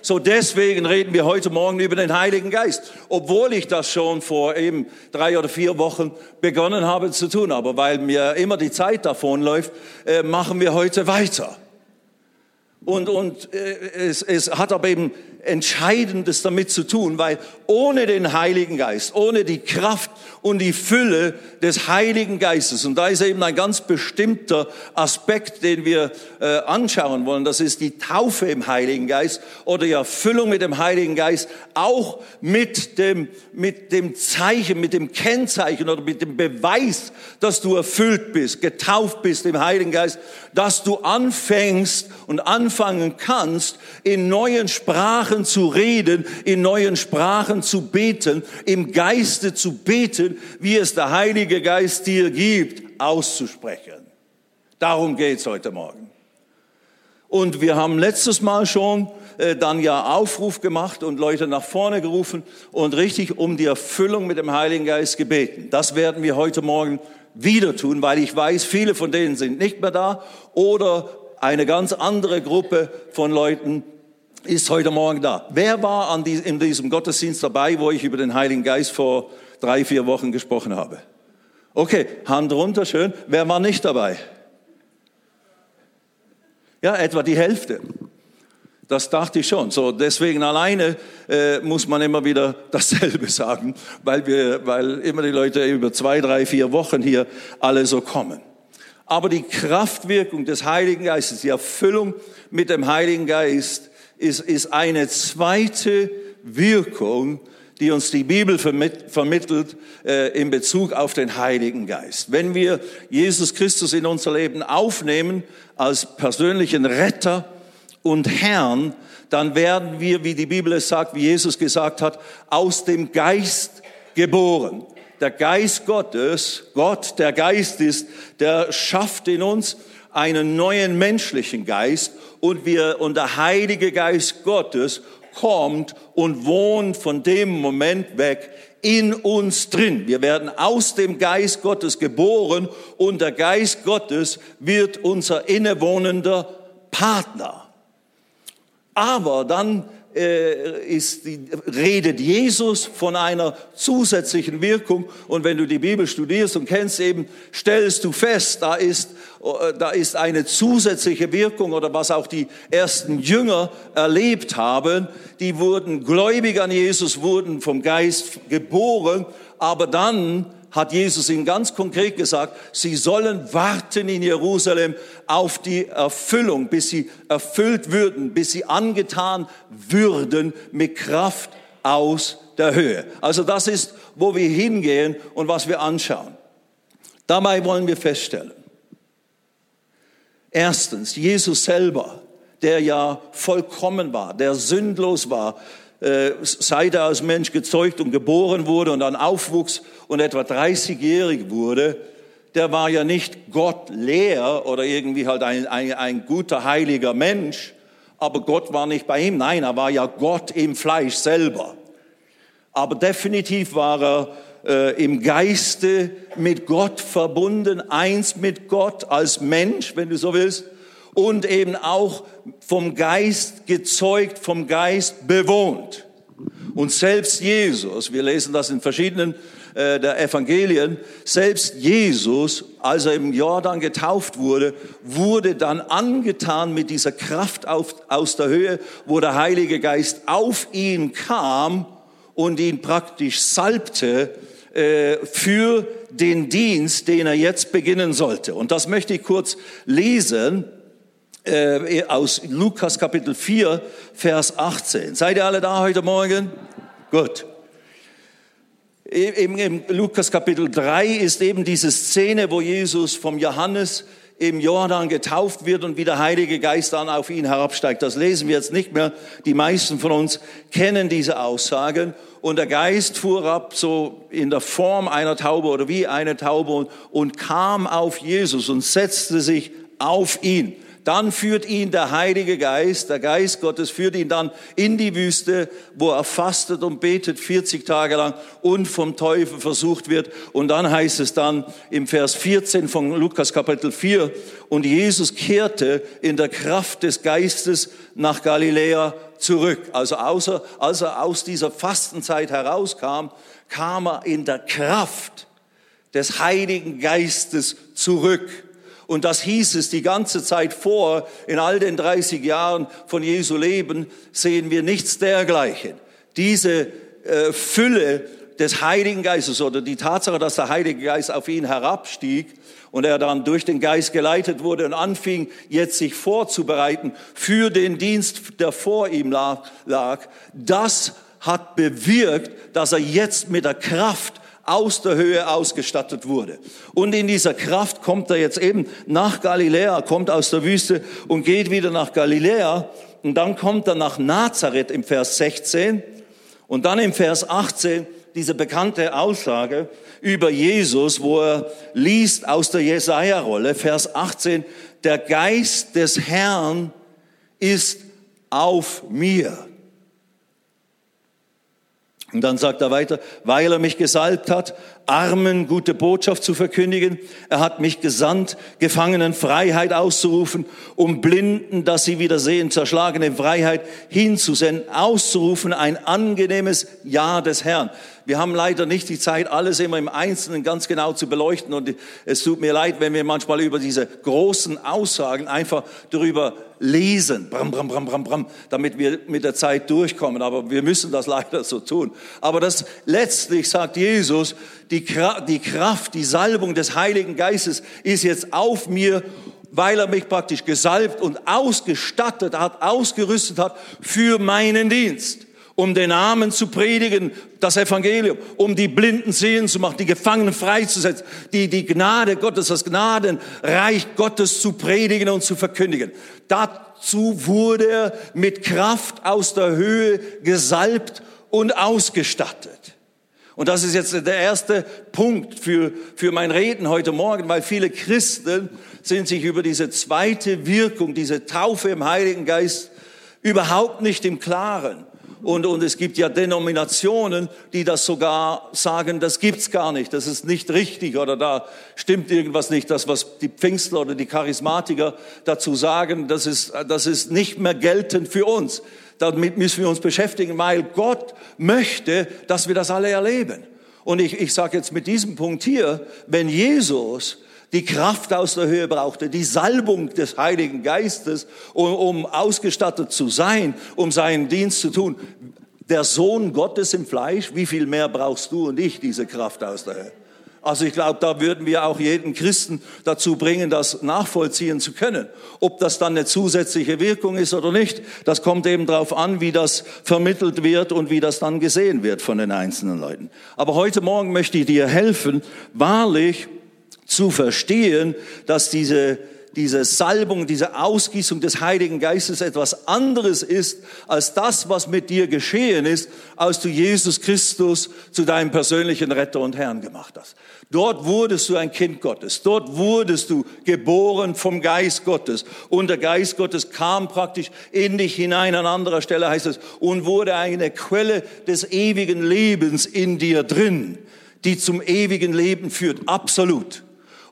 So deswegen reden wir heute Morgen über den Heiligen Geist, obwohl ich das schon vor eben drei oder vier Wochen begonnen habe zu tun. Aber weil mir immer die Zeit davonläuft, äh, machen wir heute weiter. Und, und äh, es, es hat aber eben Entscheidendes damit zu tun, weil ohne den Heiligen Geist, ohne die Kraft und die Fülle des Heiligen Geistes, und da ist eben ein ganz bestimmter Aspekt, den wir äh, anschauen wollen, das ist die Taufe im Heiligen Geist oder die Erfüllung mit dem Heiligen Geist, auch mit dem, mit dem Zeichen, mit dem Kennzeichen oder mit dem Beweis, dass du erfüllt bist, getauft bist im Heiligen Geist, dass du anfängst und anfangen kannst, in neuen Sprachen zu reden, in neuen Sprachen zu beten, im Geiste zu beten, wie es der Heilige Geist dir gibt, auszusprechen. Darum geht's heute Morgen. Und wir haben letztes Mal schon äh, dann ja Aufruf gemacht und Leute nach vorne gerufen und richtig um die Erfüllung mit dem Heiligen Geist gebeten. Das werden wir heute Morgen wieder tun, weil ich weiß, viele von denen sind nicht mehr da oder eine ganz andere Gruppe von Leuten ist heute Morgen da. Wer war an die, in diesem Gottesdienst dabei, wo ich über den Heiligen Geist vor drei, vier Wochen gesprochen habe? Okay, Hand runter, schön. Wer war nicht dabei? Ja, etwa die Hälfte. Das dachte ich schon. So, deswegen alleine äh, muss man immer wieder dasselbe sagen, weil wir, weil immer die Leute über zwei, drei, vier Wochen hier alle so kommen. Aber die Kraftwirkung des Heiligen Geistes, die Erfüllung mit dem Heiligen Geist, ist, ist eine zweite Wirkung, die uns die Bibel vermittelt äh, in Bezug auf den Heiligen Geist. Wenn wir Jesus Christus in unser Leben aufnehmen als persönlichen Retter und Herrn, dann werden wir, wie die Bibel es sagt, wie Jesus gesagt hat, aus dem Geist geboren. Der Geist Gottes, Gott, der Geist ist, der schafft in uns einen neuen menschlichen Geist und wir, und der Heilige Geist Gottes kommt und wohnt von dem Moment weg in uns drin. Wir werden aus dem Geist Gottes geboren und der Geist Gottes wird unser innewohnender Partner. Aber dann ist die, redet Jesus von einer zusätzlichen Wirkung. Und wenn du die Bibel studierst und kennst eben, stellst du fest, da ist, äh, da ist eine zusätzliche Wirkung oder was auch die ersten Jünger erlebt haben. Die wurden gläubig an Jesus, wurden vom Geist geboren, aber dann hat Jesus ihnen ganz konkret gesagt, sie sollen warten in Jerusalem auf die Erfüllung, bis sie erfüllt würden, bis sie angetan würden mit Kraft aus der Höhe. Also das ist, wo wir hingehen und was wir anschauen. Dabei wollen wir feststellen, erstens, Jesus selber, der ja vollkommen war, der sündlos war, äh, seit er als Mensch gezeugt und geboren wurde und dann aufwuchs und etwa 30-jährig wurde, der war ja nicht Gott leer oder irgendwie halt ein, ein, ein guter, heiliger Mensch, aber Gott war nicht bei ihm. Nein, er war ja Gott im Fleisch selber. Aber definitiv war er äh, im Geiste mit Gott verbunden, eins mit Gott als Mensch, wenn du so willst, und eben auch vom Geist gezeugt, vom Geist bewohnt. Und selbst Jesus, wir lesen das in verschiedenen äh, der Evangelien, selbst Jesus, als er im Jordan getauft wurde, wurde dann angetan mit dieser Kraft auf, aus der Höhe, wo der Heilige Geist auf ihn kam und ihn praktisch salbte äh, für den Dienst, den er jetzt beginnen sollte. Und das möchte ich kurz lesen äh, aus Lukas Kapitel 4, Vers 18. Seid ihr alle da heute Morgen? Gut. Im, Im Lukas Kapitel 3 ist eben diese Szene, wo Jesus vom Johannes im Jordan getauft wird und wie der Heilige Geist dann auf ihn herabsteigt. Das lesen wir jetzt nicht mehr. Die meisten von uns kennen diese Aussagen. Und der Geist fuhr ab, so in der Form einer Taube oder wie eine Taube und, und kam auf Jesus und setzte sich auf ihn. Dann führt ihn der Heilige Geist, der Geist Gottes führt ihn dann in die Wüste, wo er fastet und betet 40 Tage lang und vom Teufel versucht wird. Und dann heißt es dann im Vers 14 von Lukas Kapitel 4, und Jesus kehrte in der Kraft des Geistes nach Galiläa zurück. Also außer, als er aus dieser Fastenzeit herauskam, kam er in der Kraft des Heiligen Geistes zurück. Und das hieß es die ganze Zeit vor, in all den 30 Jahren von Jesu Leben sehen wir nichts dergleichen. Diese äh, Fülle des Heiligen Geistes oder die Tatsache, dass der Heilige Geist auf ihn herabstieg und er dann durch den Geist geleitet wurde und anfing, jetzt sich vorzubereiten für den Dienst, der vor ihm lag, das hat bewirkt, dass er jetzt mit der Kraft aus der Höhe ausgestattet wurde. Und in dieser Kraft kommt er jetzt eben nach Galiläa, kommt aus der Wüste und geht wieder nach Galiläa. Und dann kommt er nach Nazareth im Vers 16 und dann im Vers 18 diese bekannte Aussage über Jesus, wo er liest aus der Jesaja-Rolle, Vers 18, der Geist des Herrn ist auf mir und dann sagt er weiter, weil er mich gesalbt hat, Armen gute Botschaft zu verkündigen. Er hat mich gesandt, Gefangenen Freiheit auszurufen, um Blinden, dass sie wieder sehen, zerschlagene Freiheit hinzusenden, auszurufen, ein angenehmes Ja des Herrn. Wir haben leider nicht die Zeit, alles immer im Einzelnen ganz genau zu beleuchten und es tut mir leid, wenn wir manchmal über diese großen Aussagen einfach darüber lesen, bram, bram, bram, bram, bram, damit wir mit der Zeit durchkommen. Aber wir müssen das leider so tun. Aber das letztlich sagt Jesus, die, die Kraft, die Salbung des Heiligen Geistes ist jetzt auf mir, weil er mich praktisch gesalbt und ausgestattet hat, ausgerüstet hat für meinen Dienst um den Armen zu predigen, das Evangelium, um die Blinden sehen zu machen, die Gefangenen freizusetzen, die, die Gnade Gottes, das Gnadenreich Gottes zu predigen und zu verkündigen. Dazu wurde er mit Kraft aus der Höhe gesalbt und ausgestattet. Und das ist jetzt der erste Punkt für, für mein Reden heute Morgen, weil viele Christen sind sich über diese zweite Wirkung, diese Taufe im Heiligen Geist überhaupt nicht im Klaren. Und, und es gibt ja Denominationen, die das sogar sagen, das gibt's gar nicht, das ist nicht richtig oder da stimmt irgendwas nicht. Das, was die Pfingstler oder die Charismatiker dazu sagen, das ist, das ist nicht mehr geltend für uns. Damit müssen wir uns beschäftigen, weil Gott möchte, dass wir das alle erleben. Und ich, ich sage jetzt mit diesem Punkt hier, wenn Jesus die Kraft aus der Höhe brauchte, die Salbung des Heiligen Geistes, um, um ausgestattet zu sein, um seinen Dienst zu tun. Der Sohn Gottes im Fleisch, wie viel mehr brauchst du und ich diese Kraft aus der Höhe? Also ich glaube, da würden wir auch jeden Christen dazu bringen, das nachvollziehen zu können. Ob das dann eine zusätzliche Wirkung ist oder nicht, das kommt eben darauf an, wie das vermittelt wird und wie das dann gesehen wird von den einzelnen Leuten. Aber heute Morgen möchte ich dir helfen, wahrlich zu verstehen, dass diese, diese Salbung, diese Ausgießung des Heiligen Geistes etwas anderes ist als das, was mit dir geschehen ist, als du Jesus Christus zu deinem persönlichen Retter und Herrn gemacht hast. Dort wurdest du ein Kind Gottes. Dort wurdest du geboren vom Geist Gottes. Und der Geist Gottes kam praktisch in dich hinein. An anderer Stelle heißt es, und wurde eine Quelle des ewigen Lebens in dir drin, die zum ewigen Leben führt. Absolut.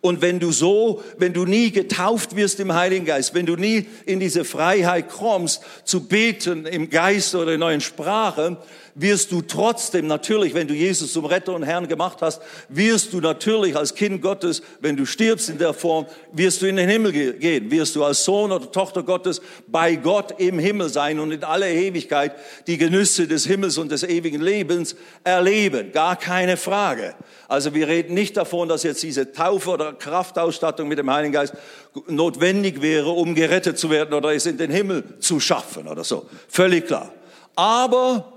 Und wenn du so, wenn du nie getauft wirst im Heiligen Geist, wenn du nie in diese Freiheit kommst, zu beten im Geist oder in neuen Sprachen, wirst du trotzdem natürlich, wenn du Jesus zum Retter und Herrn gemacht hast, wirst du natürlich als Kind Gottes, wenn du stirbst in der Form, wirst du in den Himmel gehen, wirst du als Sohn oder Tochter Gottes bei Gott im Himmel sein und in aller Ewigkeit die Genüsse des Himmels und des ewigen Lebens erleben. Gar keine Frage. Also wir reden nicht davon, dass jetzt diese Taufe oder Kraftausstattung mit dem Heiligen Geist notwendig wäre, um gerettet zu werden oder es in den Himmel zu schaffen oder so. Völlig klar. Aber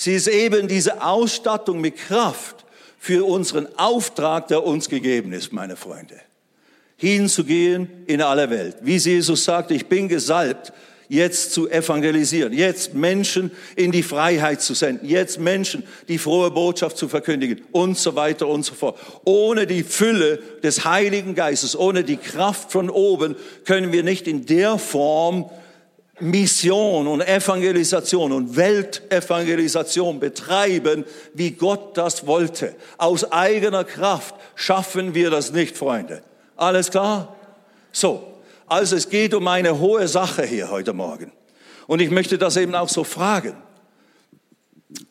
Sie ist eben diese Ausstattung mit Kraft für unseren Auftrag, der uns gegeben ist, meine Freunde. Hinzugehen in alle Welt. Wie Jesus sagt, ich bin gesalbt, jetzt zu evangelisieren, jetzt Menschen in die Freiheit zu senden, jetzt Menschen die frohe Botschaft zu verkündigen und so weiter und so fort. Ohne die Fülle des Heiligen Geistes, ohne die Kraft von oben können wir nicht in der Form Mission und Evangelisation und Weltevangelisation betreiben, wie Gott das wollte. Aus eigener Kraft schaffen wir das nicht, Freunde. Alles klar? So, also es geht um eine hohe Sache hier heute Morgen. Und ich möchte das eben auch so fragen.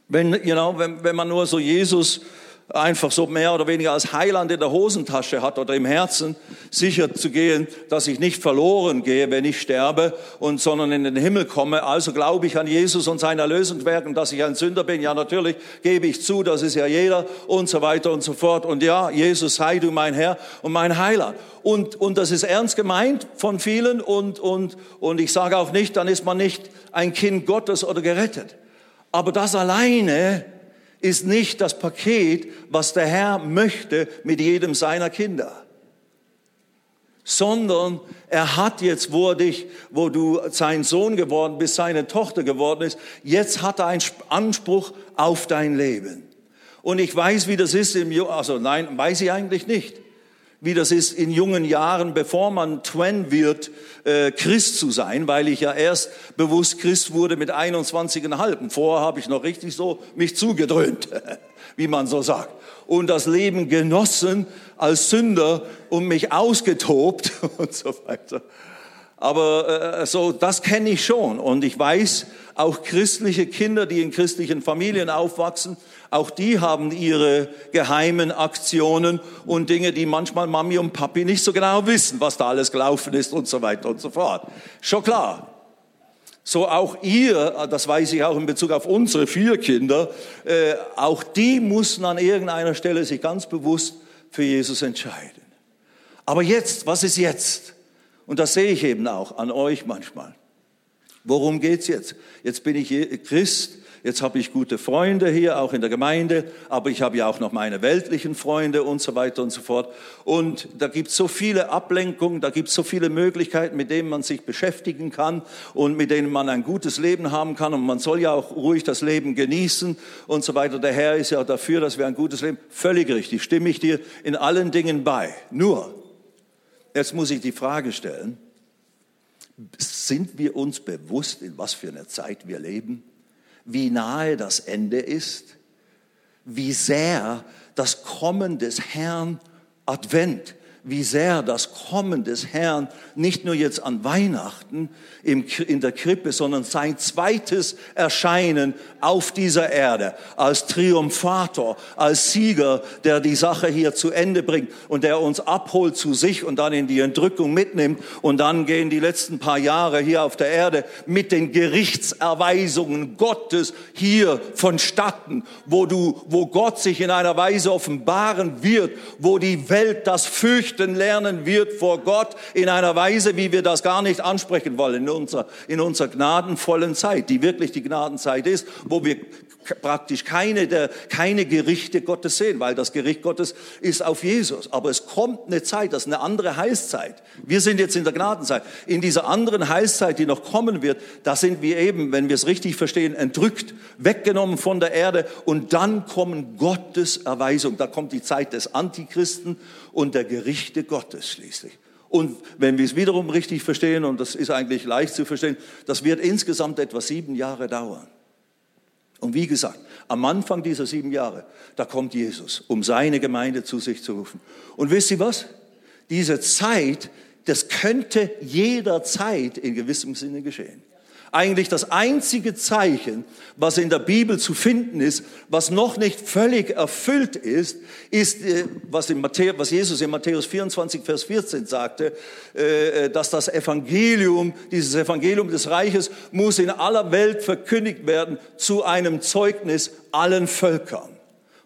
Wenn, you know, wenn, wenn man nur so Jesus einfach so mehr oder weniger als Heiland in der Hosentasche hat oder im Herzen, sicher zu gehen, dass ich nicht verloren gehe, wenn ich sterbe, und sondern in den Himmel komme. Also glaube ich an Jesus und sein Erlösungswerk und dass ich ein Sünder bin. Ja, natürlich gebe ich zu, das ist ja jeder und so weiter und so fort. Und ja, Jesus sei du mein Herr und mein Heiland. Und, und das ist ernst gemeint von vielen und, und, und ich sage auch nicht, dann ist man nicht ein Kind Gottes oder gerettet. Aber das alleine ist nicht das Paket, was der Herr möchte mit jedem seiner Kinder. Sondern er hat jetzt, wo, er dich, wo du sein Sohn geworden bist, seine Tochter geworden ist, jetzt hat er einen Anspruch auf dein Leben. Und ich weiß, wie das ist im, also nein, weiß ich eigentlich nicht wie das ist in jungen Jahren, bevor man Twen wird, äh, Christ zu sein, weil ich ja erst bewusst Christ wurde mit 21,5. Vorher habe ich noch richtig so mich zugedröhnt, wie man so sagt. Und das Leben genossen als Sünder und mich ausgetobt und so weiter. Aber äh, so, das kenne ich schon. Und ich weiß, auch christliche Kinder, die in christlichen Familien aufwachsen, auch die haben ihre geheimen Aktionen und Dinge, die manchmal Mami und Papi nicht so genau wissen, was da alles gelaufen ist und so weiter und so fort. Schon klar. So auch ihr, das weiß ich auch in Bezug auf unsere vier Kinder, äh, auch die mussten an irgendeiner Stelle sich ganz bewusst für Jesus entscheiden. Aber jetzt, was ist jetzt? Und das sehe ich eben auch an euch manchmal. Worum geht's jetzt? Jetzt bin ich Christ, jetzt habe ich gute Freunde hier, auch in der Gemeinde, aber ich habe ja auch noch meine weltlichen Freunde und so weiter und so fort. Und da gibt es so viele Ablenkungen, da gibt es so viele Möglichkeiten, mit denen man sich beschäftigen kann und mit denen man ein gutes Leben haben kann. Und man soll ja auch ruhig das Leben genießen und so weiter. Der Herr ist ja dafür, dass wir ein gutes Leben. Völlig richtig, stimme ich dir in allen Dingen bei. Nur, jetzt muss ich die Frage stellen, sind wir uns bewusst, in was für einer Zeit wir leben? wie nahe das Ende ist, wie sehr das Kommen des Herrn Advent wie sehr das Kommen des Herrn nicht nur jetzt an Weihnachten in der Krippe, sondern sein zweites Erscheinen auf dieser Erde als Triumphator, als Sieger, der die Sache hier zu Ende bringt und der uns abholt zu sich und dann in die Entrückung mitnimmt und dann gehen die letzten paar Jahre hier auf der Erde mit den Gerichtserweisungen Gottes hier vonstatten, wo du, wo Gott sich in einer Weise offenbaren wird, wo die Welt das fürchtet fürchten lernen wird vor Gott in einer Weise, wie wir das gar nicht ansprechen wollen. In unserer, in unserer gnadenvollen Zeit, die wirklich die Gnadenzeit ist, wo wir praktisch keine, der, keine Gerichte Gottes sehen, weil das Gericht Gottes ist auf Jesus. Aber es kommt eine Zeit, das ist eine andere Heilszeit. Wir sind jetzt in der Gnadenzeit. In dieser anderen Heilszeit, die noch kommen wird, da sind wir eben, wenn wir es richtig verstehen, entrückt, weggenommen von der Erde und dann kommen Gottes Erweisung. Da kommt die Zeit des Antichristen und der Gerichte Gottes schließlich. Und wenn wir es wiederum richtig verstehen, und das ist eigentlich leicht zu verstehen, das wird insgesamt etwa sieben Jahre dauern. Und wie gesagt, am Anfang dieser sieben Jahre, da kommt Jesus, um seine Gemeinde zu sich zu rufen. Und wisst ihr was? Diese Zeit, das könnte jederzeit in gewissem Sinne geschehen eigentlich das einzige Zeichen, was in der Bibel zu finden ist, was noch nicht völlig erfüllt ist, ist, äh, was, in Matthäus, was Jesus in Matthäus 24, Vers 14 sagte, äh, äh, dass das Evangelium, dieses Evangelium des Reiches muss in aller Welt verkündigt werden zu einem Zeugnis allen Völkern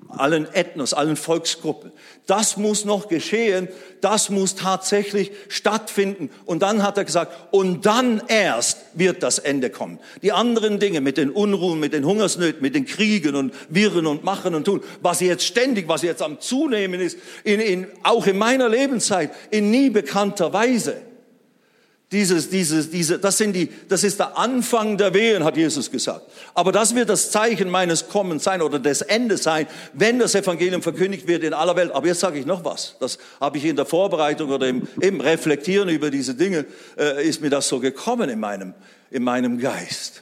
allen Ethnos, allen Volksgruppen. Das muss noch geschehen, das muss tatsächlich stattfinden. Und dann hat er gesagt, und dann erst wird das Ende kommen. Die anderen Dinge mit den Unruhen, mit den Hungersnöten, mit den Kriegen und Wirren und Machen und Tun, was jetzt ständig, was jetzt am Zunehmen ist, in, in, auch in meiner Lebenszeit, in nie bekannter Weise Dieses, dieses, diese, das, sind die, das ist der Anfang der Wehen, hat Jesus gesagt. Aber das wird das Zeichen meines Kommens sein oder des Endes sein, wenn das Evangelium verkündigt wird in aller Welt. Aber jetzt sage ich noch was. Das habe ich in der Vorbereitung oder im, im Reflektieren über diese Dinge, äh, ist mir das so gekommen in meinem, in meinem Geist.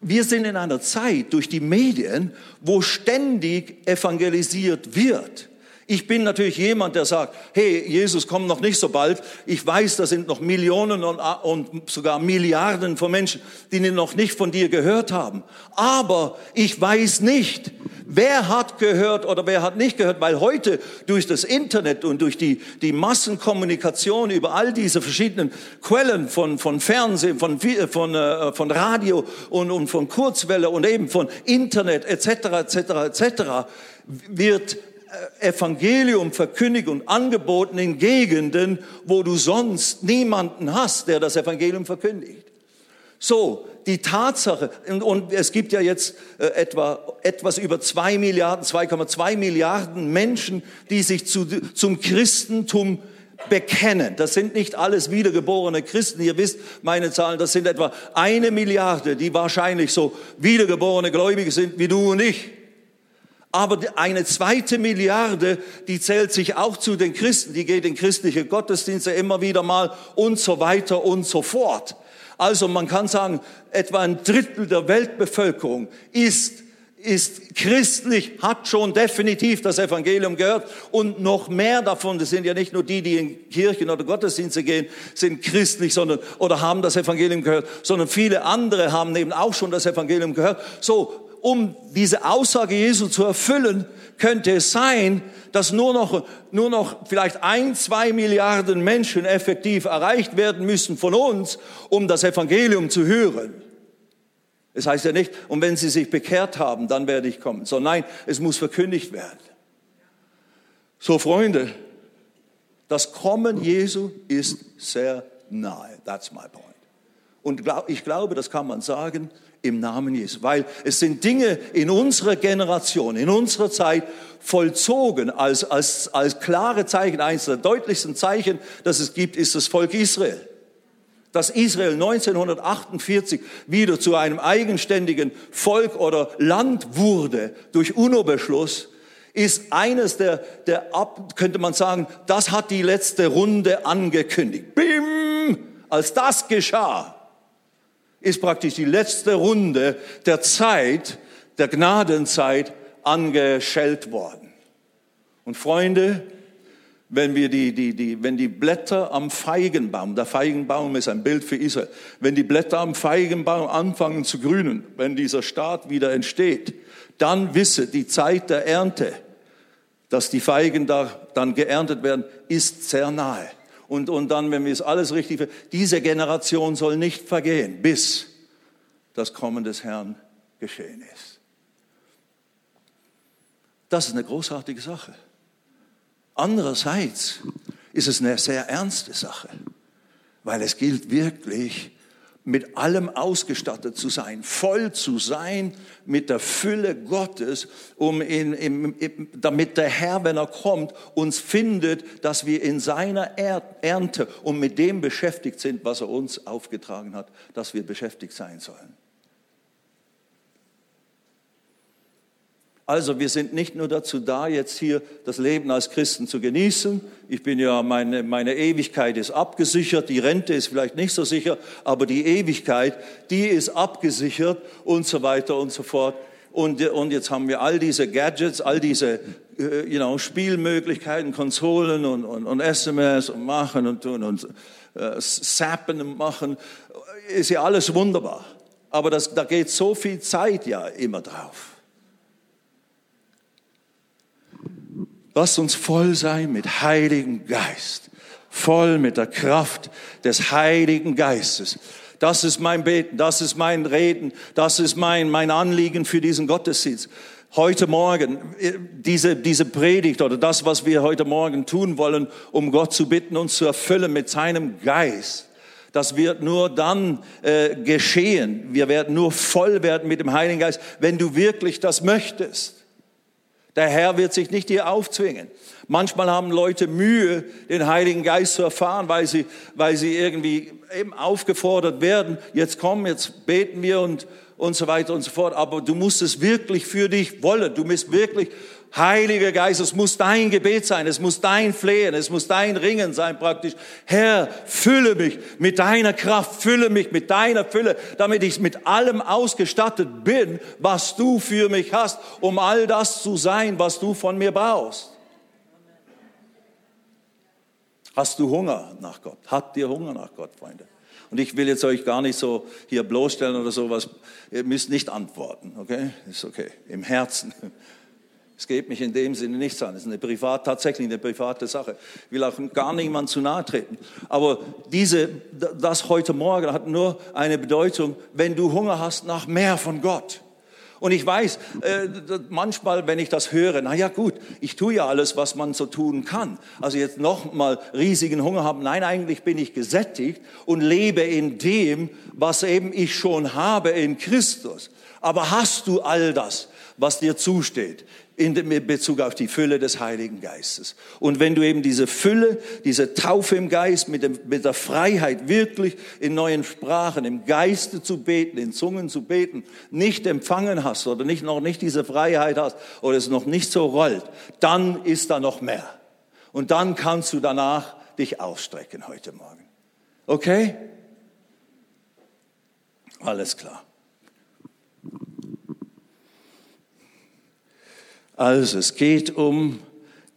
Wir sind in einer Zeit durch die Medien, wo ständig evangelisiert wird. Ich bin natürlich jemand, der sagt, hey, Jesus kommt noch nicht so bald. Ich weiß, da sind noch Millionen und, und, sogar Milliarden von Menschen, die noch nicht von dir gehört haben. Aber ich weiß nicht, wer hat gehört oder wer hat nicht gehört, weil heute durch das Internet und durch die, die Massenkommunikation über all diese verschiedenen Quellen von, von Fernsehen, von, von, äh, von Radio und, und von Kurzwelle und eben von Internet etc. etc. etc. wird äh, Evangelium verkündigt und angeboten in Gegenden, wo du sonst niemanden hast, der das Evangelium verkündigt. So, die Tatsache, und, und es gibt ja jetzt äh, etwa etwas über zwei Milliarden, 2,2 Milliarden Menschen, die sich zu, zum Christentum bekennen. Das sind nicht alles wiedergeborene Christen. Ihr wisst meine Zahlen, das sind etwa eine Milliarde, die wahrscheinlich so wiedergeborene Gläubige sind wie du und ich. Aber eine zweite Milliarde, die zählt sich auch zu den Christen, die geht in christliche Gottesdienste immer wieder mal und so weiter und so fort. Also man kann sagen, etwa ein Drittel der Weltbevölkerung ist ist christlich, hat schon definitiv das Evangelium gehört und noch mehr davon, das sind ja nicht nur die, die in Kirchen oder Gottesdienste gehen, sind christlich, sondern, oder haben das Evangelium gehört, sondern viele andere haben eben auch schon das Evangelium gehört. So, um diese Aussage Jesu zu erfüllen, könnte es sein, dass nur noch, nur noch vielleicht ein, zwei Milliarden Menschen effektiv erreicht werden müssen von uns, um das Evangelium zu hören. Es heißt ja nicht, und wenn sie sich bekehrt haben, dann werde ich kommen. So nein, es muss verkündigt werden. So Freunde, das Kommen Jesu ist sehr nahe. That's my point. Und ich glaube, das kann man sagen, im Namen Jesu. Weil es sind Dinge in unserer Generation, in unserer Zeit vollzogen als, als, als klare Zeichen. Eines der deutlichsten Zeichen, das es gibt, ist das Volk Israel. Dass Israel 1948 wieder zu einem eigenständigen Volk oder Land wurde durch UNO-Beschluss, ist eines der, der, könnte man sagen, das hat die letzte Runde angekündigt. Bim! Als das geschah, ist praktisch die letzte Runde der Zeit, der Gnadenzeit angeschellt worden. Und Freunde, wenn wir die, die, die, wenn die Blätter am Feigenbaum, der Feigenbaum ist ein Bild für Israel, wenn die Blätter am Feigenbaum anfangen zu grünen, wenn dieser Staat wieder entsteht, dann wisse die Zeit der Ernte, dass die Feigen da dann geerntet werden, ist sehr nahe und, und dann, wenn wir es alles richtig, diese Generation soll nicht vergehen, bis das Kommen des Herrn geschehen ist. Das ist eine großartige Sache. Andererseits ist es eine sehr ernste Sache, weil es gilt wirklich, mit allem ausgestattet zu sein, voll zu sein mit der Fülle Gottes, um in, in, in, damit der Herr, wenn er kommt, uns findet, dass wir in seiner Ernte und mit dem beschäftigt sind, was er uns aufgetragen hat, dass wir beschäftigt sein sollen. Also wir sind nicht nur dazu da, jetzt hier das Leben als Christen zu genießen. Ich bin ja, meine, meine Ewigkeit ist abgesichert, die Rente ist vielleicht nicht so sicher, aber die Ewigkeit, die ist abgesichert und so weiter und so fort. Und, und jetzt haben wir all diese Gadgets, all diese äh, you know, Spielmöglichkeiten, Konsolen und, und, und SMS und machen und tun und äh, zappen und machen. Ist ja alles wunderbar. Aber das, da geht so viel Zeit ja immer drauf. Lass uns voll sein mit Heiligen Geist, voll mit der Kraft des Heiligen Geistes. Das ist mein Beten, das ist mein Reden, das ist mein, mein Anliegen für diesen Gottesdienst. Heute Morgen, äh, diese, diese Predigt oder das, was wir heute Morgen tun wollen, um Gott zu bitten, uns zu erfüllen mit seinem Geist, das wird nur dann äh, geschehen. Wir werden nur voll werden mit dem Heiligen Geist, wenn du wirklich das möchtest. Der Herr wird sich nicht dir aufzwingen. Manchmal haben Leute Mühe, den Heiligen Geist zu erfahren, weil sie, weil sie irgendwie eben aufgefordert werden. Jetzt komm, jetzt beten wir und, und so weiter und so fort. Aber du musst es wirklich für dich wollen. Du musst wirklich Heiliger Geist, es muss dein Gebet sein, es muss dein Flehen, es muss dein Ringen sein praktisch. Herr, fülle mich mit deiner Kraft, fülle mich mit deiner Fülle, damit ich mit allem ausgestattet bin, was du für mich hast, um all das zu sein, was du von mir brauchst. Hast du Hunger nach Gott? Habt ihr Hunger nach Gott, Freunde? Und ich will jetzt euch gar nicht so hier bloßstellen oder sowas. Ihr müsst nicht antworten, okay? Ist okay. Im Herzen. Es geht mich in dem Sinne nichts an. Es ist eine privat, tatsächlich eine private Sache. Ich will auch gar niemand zu nahe treten. Aber diese, das heute Morgen hat nur eine Bedeutung, wenn du Hunger hast nach mehr von Gott. Und ich weiß, äh, manchmal, wenn ich das höre, na ja gut, ich tue ja alles, was man so tun kann. Also jetzt noch mal riesigen Hunger haben. Nein, eigentlich bin ich gesättigt und lebe in dem, was eben ich schon habe in Christus. Aber hast du all das, was dir zusteht? In Bezug auf die Fülle des Heiligen Geistes. Und wenn du eben diese Fülle, diese Taufe im Geist mit, dem, mit der Freiheit wirklich in neuen Sprachen, im Geiste zu beten, in Zungen zu beten, nicht empfangen hast oder nicht, noch nicht diese Freiheit hast oder es noch nicht so rollt, dann ist da noch mehr. Und dann kannst du danach dich ausstrecken heute Morgen. Okay? Alles klar. Also es geht um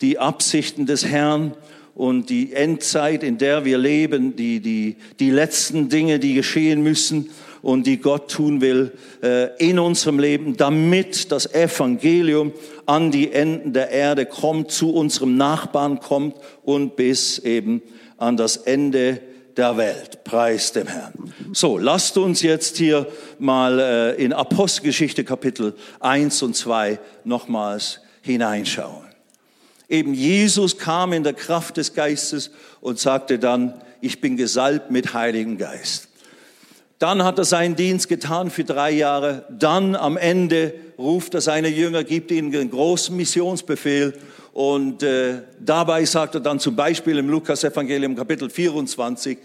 die Absichten des Herrn und die Endzeit, in der wir leben, die, die, die letzten Dinge, die geschehen müssen und die Gott tun will äh, in unserem Leben, damit das Evangelium an die Enden der Erde kommt, zu unserem Nachbarn kommt und bis eben an das Ende der Welt. Preis dem Herrn. So, lasst uns jetzt hier mal äh, in Apostelgeschichte Kapitel 1 und 2 nochmals hineinschauen. Eben Jesus kam in der Kraft des Geistes und sagte dann, ich bin gesalbt mit Heiligen Geist. Dann hat er seinen Dienst getan für drei Jahre. Dann am Ende ruft er seine Jünger, gibt ihnen einen großen Missionsbefehl und äh, dabei sagt er dann zum Beispiel im Lukas-Evangelium Kapitel 24,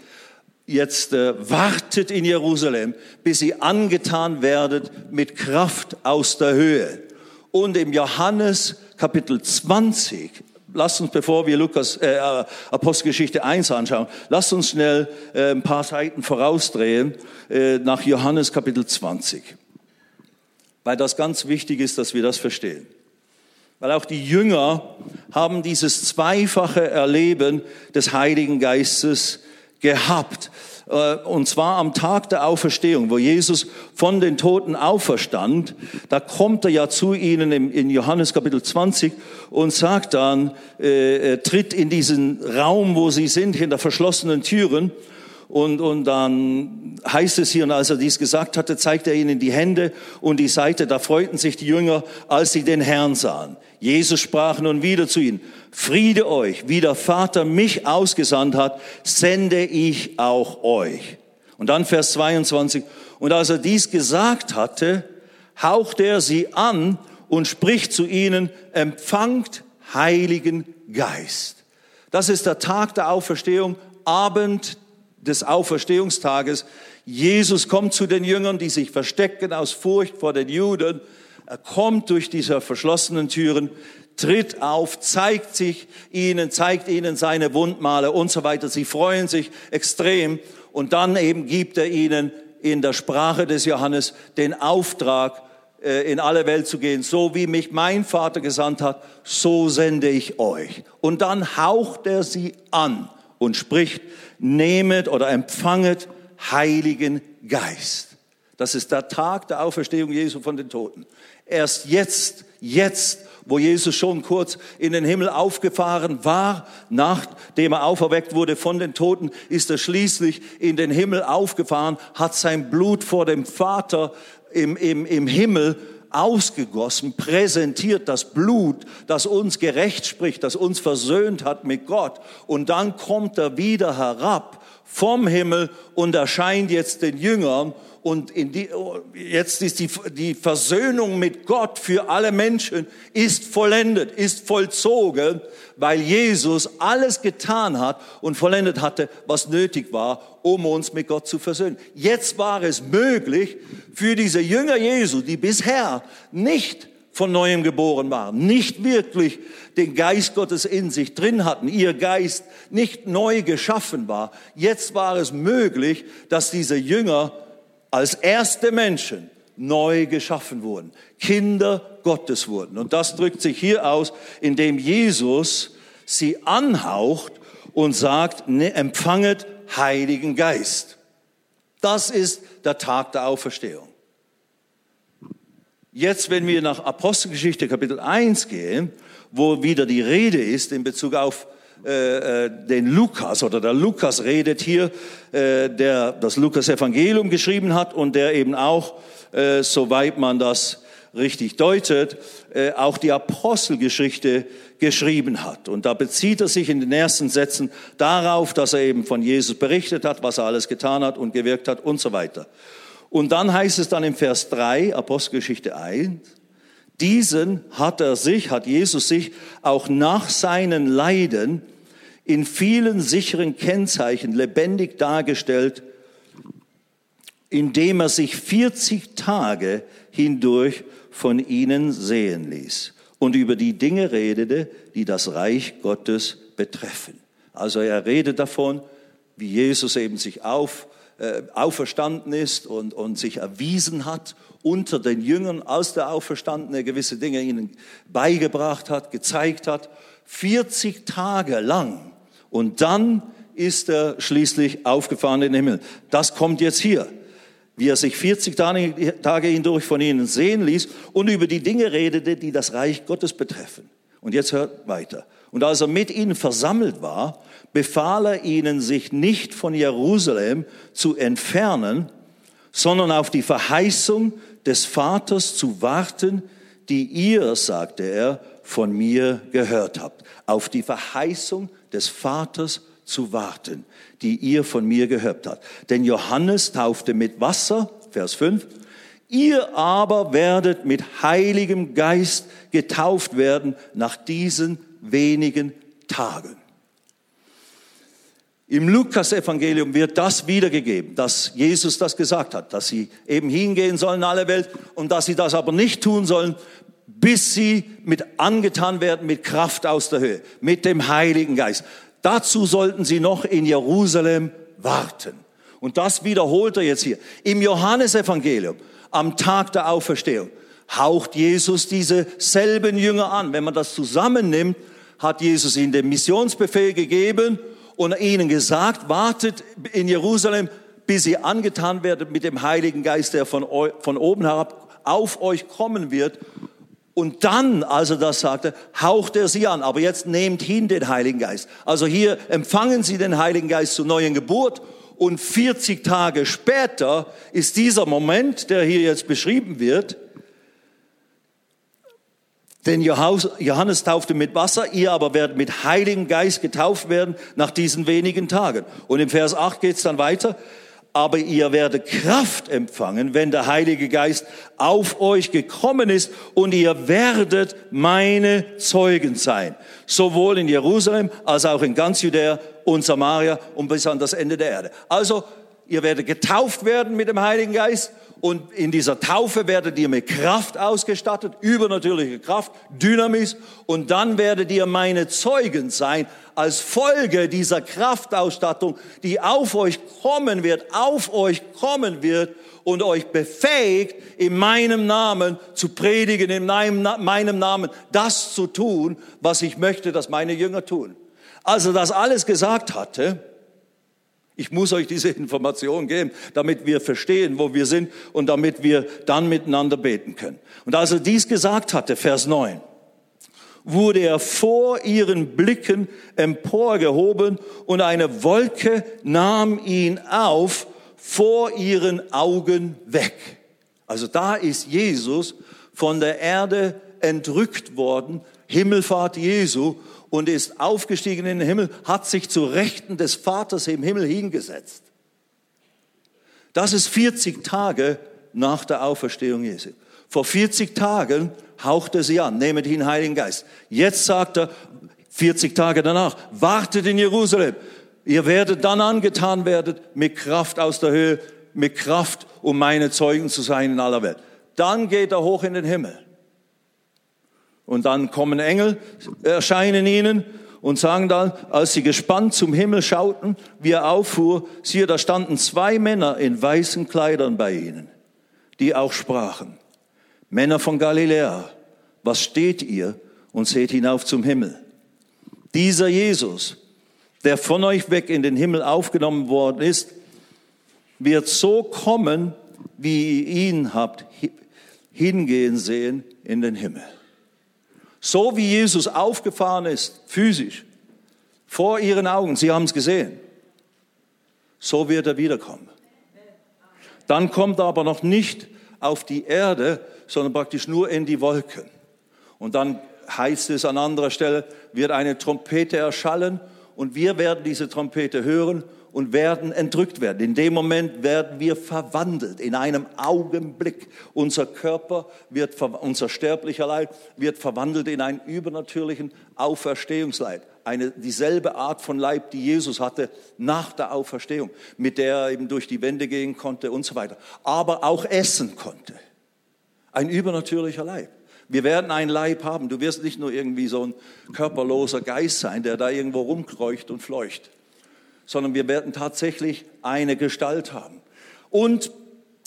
jetzt äh, wartet in Jerusalem, bis ihr angetan werdet mit Kraft aus der Höhe. Und im Johannes Kapitel 20, lasst uns, bevor wir Lukas, äh, Apostelgeschichte 1 anschauen, lasst uns schnell äh, ein paar Seiten vorausdrehen äh, nach Johannes Kapitel 20. Weil das ganz wichtig ist, dass wir das verstehen. Weil auch die Jünger haben dieses zweifache Erleben des Heiligen Geistes gehabt. Äh, und zwar am Tag der Auferstehung, wo Jesus von den Toten auferstand. Da kommt er ja zu ihnen in Johannes Kapitel 20 und sagt dann, äh, er tritt in diesen Raum, wo sie sind, hinter verschlossenen Türen und, und dann heißt es hier, und als er dies gesagt hatte, zeigte er ihnen die Hände und die Seite. Da freuten sich die Jünger, als sie den Herrn sahen. Jesus sprach nun wieder zu ihnen, Friede euch, wie der Vater mich ausgesandt hat, sende ich auch euch. Und dann Vers 22, und als er dies gesagt hatte, haucht er sie an und spricht zu ihnen, empfangt Heiligen Geist. Das ist der Tag der Auferstehung, Abend des Auferstehungstages. Jesus kommt zu den Jüngern, die sich verstecken aus Furcht vor den Juden. Er kommt durch diese verschlossenen Türen, tritt auf, zeigt sich ihnen, zeigt ihnen seine Wundmale und so weiter. Sie freuen sich extrem und dann eben gibt er ihnen in der Sprache des Johannes den Auftrag, äh, in alle Welt zu gehen. So wie mich mein Vater gesandt hat, so sende ich euch. Und dann haucht er sie an und spricht, nehmet oder empfanget Heiligen Geist. Das ist der Tag der Auferstehung Jesu von den Toten. Erst jetzt, jetzt, wo Jesus schon kurz in den Himmel aufgefahren war, nachdem er auferweckt wurde von den Toten, ist er schließlich in den Himmel aufgefahren, hat sein Blut vor dem Vater im, im, im Himmel ausgegossen, präsentiert das Blut, das uns gerecht spricht, das uns versöhnt hat mit Gott. Und dann kommt er wieder herab vom Himmel und erscheint jetzt den Jüngern und die, jetzt ist die, die Versöhnung mit Gott für alle Menschen ist vollendet, ist vollzogen, weil Jesus alles getan hat und vollendet hatte, was nötig war, um uns mit Gott zu versöhnen. Jetzt war es möglich für diese Jünger Jesu, die bisher nicht von neuem geboren waren, nicht wirklich den Geist Gottes in sich drin hatten, ihr Geist nicht neu geschaffen war. Jetzt war es möglich, dass diese Jünger als erste Menschen neu geschaffen wurden, Kinder Gottes wurden. Und das drückt sich hier aus, indem Jesus sie anhaucht und sagt, ne, empfanget Heiligen Geist. Das ist der Tag der Auferstehung. Jetzt, wenn wir nach Apostelgeschichte Kapitel 1 gehen, wo wieder die Rede ist in Bezug auf äh, äh, den Lukas oder der Lukas redet hier, äh, der das Lukas Evangelium geschrieben hat und der eben auch, äh, soweit man das richtig deutet, äh, auch die Apostelgeschichte geschrieben hat. Und da bezieht er sich in den ersten Sätzen darauf, dass er eben von Jesus berichtet hat, was er alles getan hat und gewirkt hat und so weiter. Und dann heißt es dann im Vers 3, Apostelgeschichte 1, diesen hat er sich, hat Jesus sich auch nach seinen Leiden in vielen sicheren Kennzeichen lebendig dargestellt, indem er sich 40 Tage hindurch von ihnen sehen ließ und über die Dinge redete, die das Reich Gottes betreffen. Also er redet davon, wie Jesus eben sich auf, äh, auferstanden ist und, und sich erwiesen hat unter den Jüngern als der Auferstandene gewisse Dinge ihnen beigebracht hat, gezeigt hat. 40 Tage lang. Und dann ist er schließlich aufgefahren in den Himmel. Das kommt jetzt hier. Wie er sich 40 Tage hindurch von ihnen sehen ließ und über die Dinge redete, die das Reich Gottes betreffen. Und jetzt hört weiter. Und als er mit ihnen versammelt war, befahl er ihnen, sich nicht von Jerusalem zu entfernen, sondern auf die Verheißung des Vaters zu warten, die ihr, sagte er, von mir gehört habt. Auf die Verheißung des Vaters zu warten, die ihr von mir gehört habt. Denn Johannes taufte mit Wasser, Vers 5, ihr aber werdet mit heiligem Geist getauft werden nach diesen wenigen Tagen. Im Lukas-Evangelium wird das wiedergegeben, dass Jesus das gesagt hat, dass sie eben hingehen sollen in alle Welt und dass sie das aber nicht tun sollen, bis sie mit angetan werden mit Kraft aus der Höhe, mit dem Heiligen Geist. Dazu sollten sie noch in Jerusalem warten. Und das wiederholt er jetzt hier. Im Johannesevangelium, am Tag der Auferstehung, haucht Jesus diese selben Jünger an. Wenn man das zusammennimmt, hat Jesus ihnen den Missionsbefehl gegeben und ihnen gesagt, wartet in Jerusalem, bis ihr angetan werdet mit dem Heiligen Geist, der von, von oben herab auf euch kommen wird. Und dann, als er das sagte, haucht er sie an. Aber jetzt nehmt hin den Heiligen Geist. Also hier empfangen sie den Heiligen Geist zur neuen Geburt. Und 40 Tage später ist dieser Moment, der hier jetzt beschrieben wird, denn Johannes taufte mit Wasser, ihr aber werdet mit Heiligem Geist getauft werden nach diesen wenigen Tagen. Und im Vers 8 geht es dann weiter. Aber ihr werdet Kraft empfangen, wenn der Heilige Geist auf euch gekommen ist und ihr werdet meine Zeugen sein. Sowohl in Jerusalem als auch in ganz Judäa und Samaria und bis an das Ende der Erde. Also, ihr werdet getauft werden mit dem Heiligen Geist und in dieser Taufe werdet ihr mit Kraft ausgestattet, übernatürliche Kraft, Dynamis und dann werdet ihr meine Zeugen sein als Folge dieser Kraftausstattung, die auf euch kommen wird, auf euch kommen wird und euch befähigt, in meinem Namen zu predigen, in meinem Namen das zu tun, was ich möchte, dass meine Jünger tun. Als er das alles gesagt hatte, ich muss euch diese Information geben, damit wir verstehen, wo wir sind und damit wir dann miteinander beten können. Und als er dies gesagt hatte, Vers 9, wurde er vor ihren Blicken emporgehoben und eine Wolke nahm ihn auf vor ihren Augen weg. Also da ist Jesus von der Erde entrückt worden, Himmelfahrt Jesu, und ist aufgestiegen in den Himmel, hat sich zu Rechten des Vaters im Himmel hingesetzt. Das ist 40 Tage nach der Auferstehung Jesu. Vor 40 Tagen hauchte sie an, nehmet den Heiligen Geist. Jetzt sagt er, 40 Tage danach, wartet in Jerusalem. Ihr werdet dann angetan werden mit Kraft aus der Höhe, mit Kraft, um meine Zeugen zu sein in aller Welt. Dann geht er hoch in den Himmel. Und dann kommen Engel, erscheinen ihnen und sagen dann, als sie gespannt zum Himmel schauten, wie er auffuhr, siehe, da standen zwei Männer in weißen Kleidern bei ihnen, die auch sprachen, Männer von Galiläa, was steht ihr und seht hinauf zum Himmel? Dieser Jesus, der von euch weg in den Himmel aufgenommen worden ist, wird so kommen, wie ihr ihn habt hingehen sehen in den Himmel. So wie Jesus aufgefahren ist, physisch, vor ihren Augen, sie haben es gesehen, so wird er wiederkommen. Dann kommt er aber noch nicht auf die Erde, sondern praktisch nur in die Wolken. Und dann heißt es an anderer Stelle, wird eine Trompete erschallen und wir werden diese Trompete hören und werden entrückt werden. In dem Moment werden wir verwandelt, in einem Augenblick. Unser Körper wird, unser sterblicher Leib wird verwandelt in einen übernatürlichen Auferstehungsleib. Eine, dieselbe Art von Leib, die Jesus hatte nach der Auferstehung, mit der er eben durch die Wände gehen konnte und so weiter. Aber auch essen konnte. Ein übernatürlicher Leib. Wir werden einen Leib haben. Du wirst nicht nur irgendwie so ein körperloser Geist sein, der da irgendwo rumkreucht und fleucht, sondern wir werden tatsächlich eine Gestalt haben. Und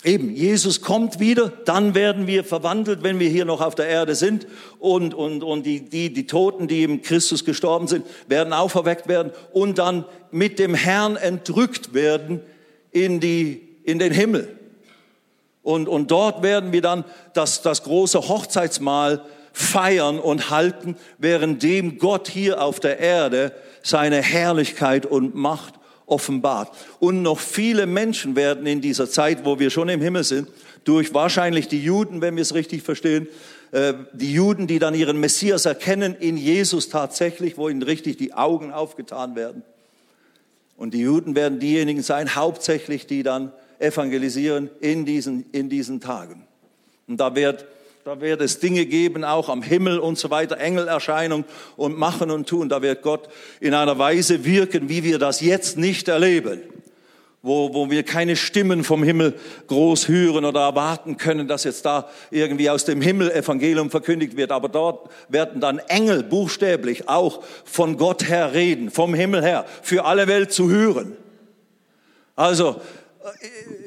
eben, Jesus kommt wieder, dann werden wir verwandelt, wenn wir hier noch auf der Erde sind. Und, und, und die, die, die Toten, die im Christus gestorben sind, werden auferweckt werden und dann mit dem Herrn entrückt werden in, die, in den Himmel. Und, und dort werden wir dann das, das große Hochzeitsmahl feiern und halten, währenddem Gott hier auf der Erde seine Herrlichkeit und Macht offenbart. Und noch viele Menschen werden in dieser Zeit, wo wir schon im Himmel sind, durch wahrscheinlich die Juden, wenn wir es richtig verstehen, äh, die Juden, die dann ihren Messias erkennen in Jesus tatsächlich, wo ihnen richtig die Augen aufgetan werden. Und die Juden werden diejenigen sein, hauptsächlich, die dann evangelisieren in diesen, in diesen Tagen. Und da wird, da wird es Dinge geben, auch am Himmel und so weiter, Engelerscheinung und machen und tun. Da wird Gott in einer Weise wirken, wie wir das jetzt nicht erleben. Wo, wo wir keine Stimmen vom Himmel groß hören oder erwarten können, dass jetzt da irgendwie aus dem Himmel Evangelium verkündigt wird. Aber dort werden dann Engel buchstäblich auch von Gott her reden, vom Himmel her, für alle Welt zu hören. Also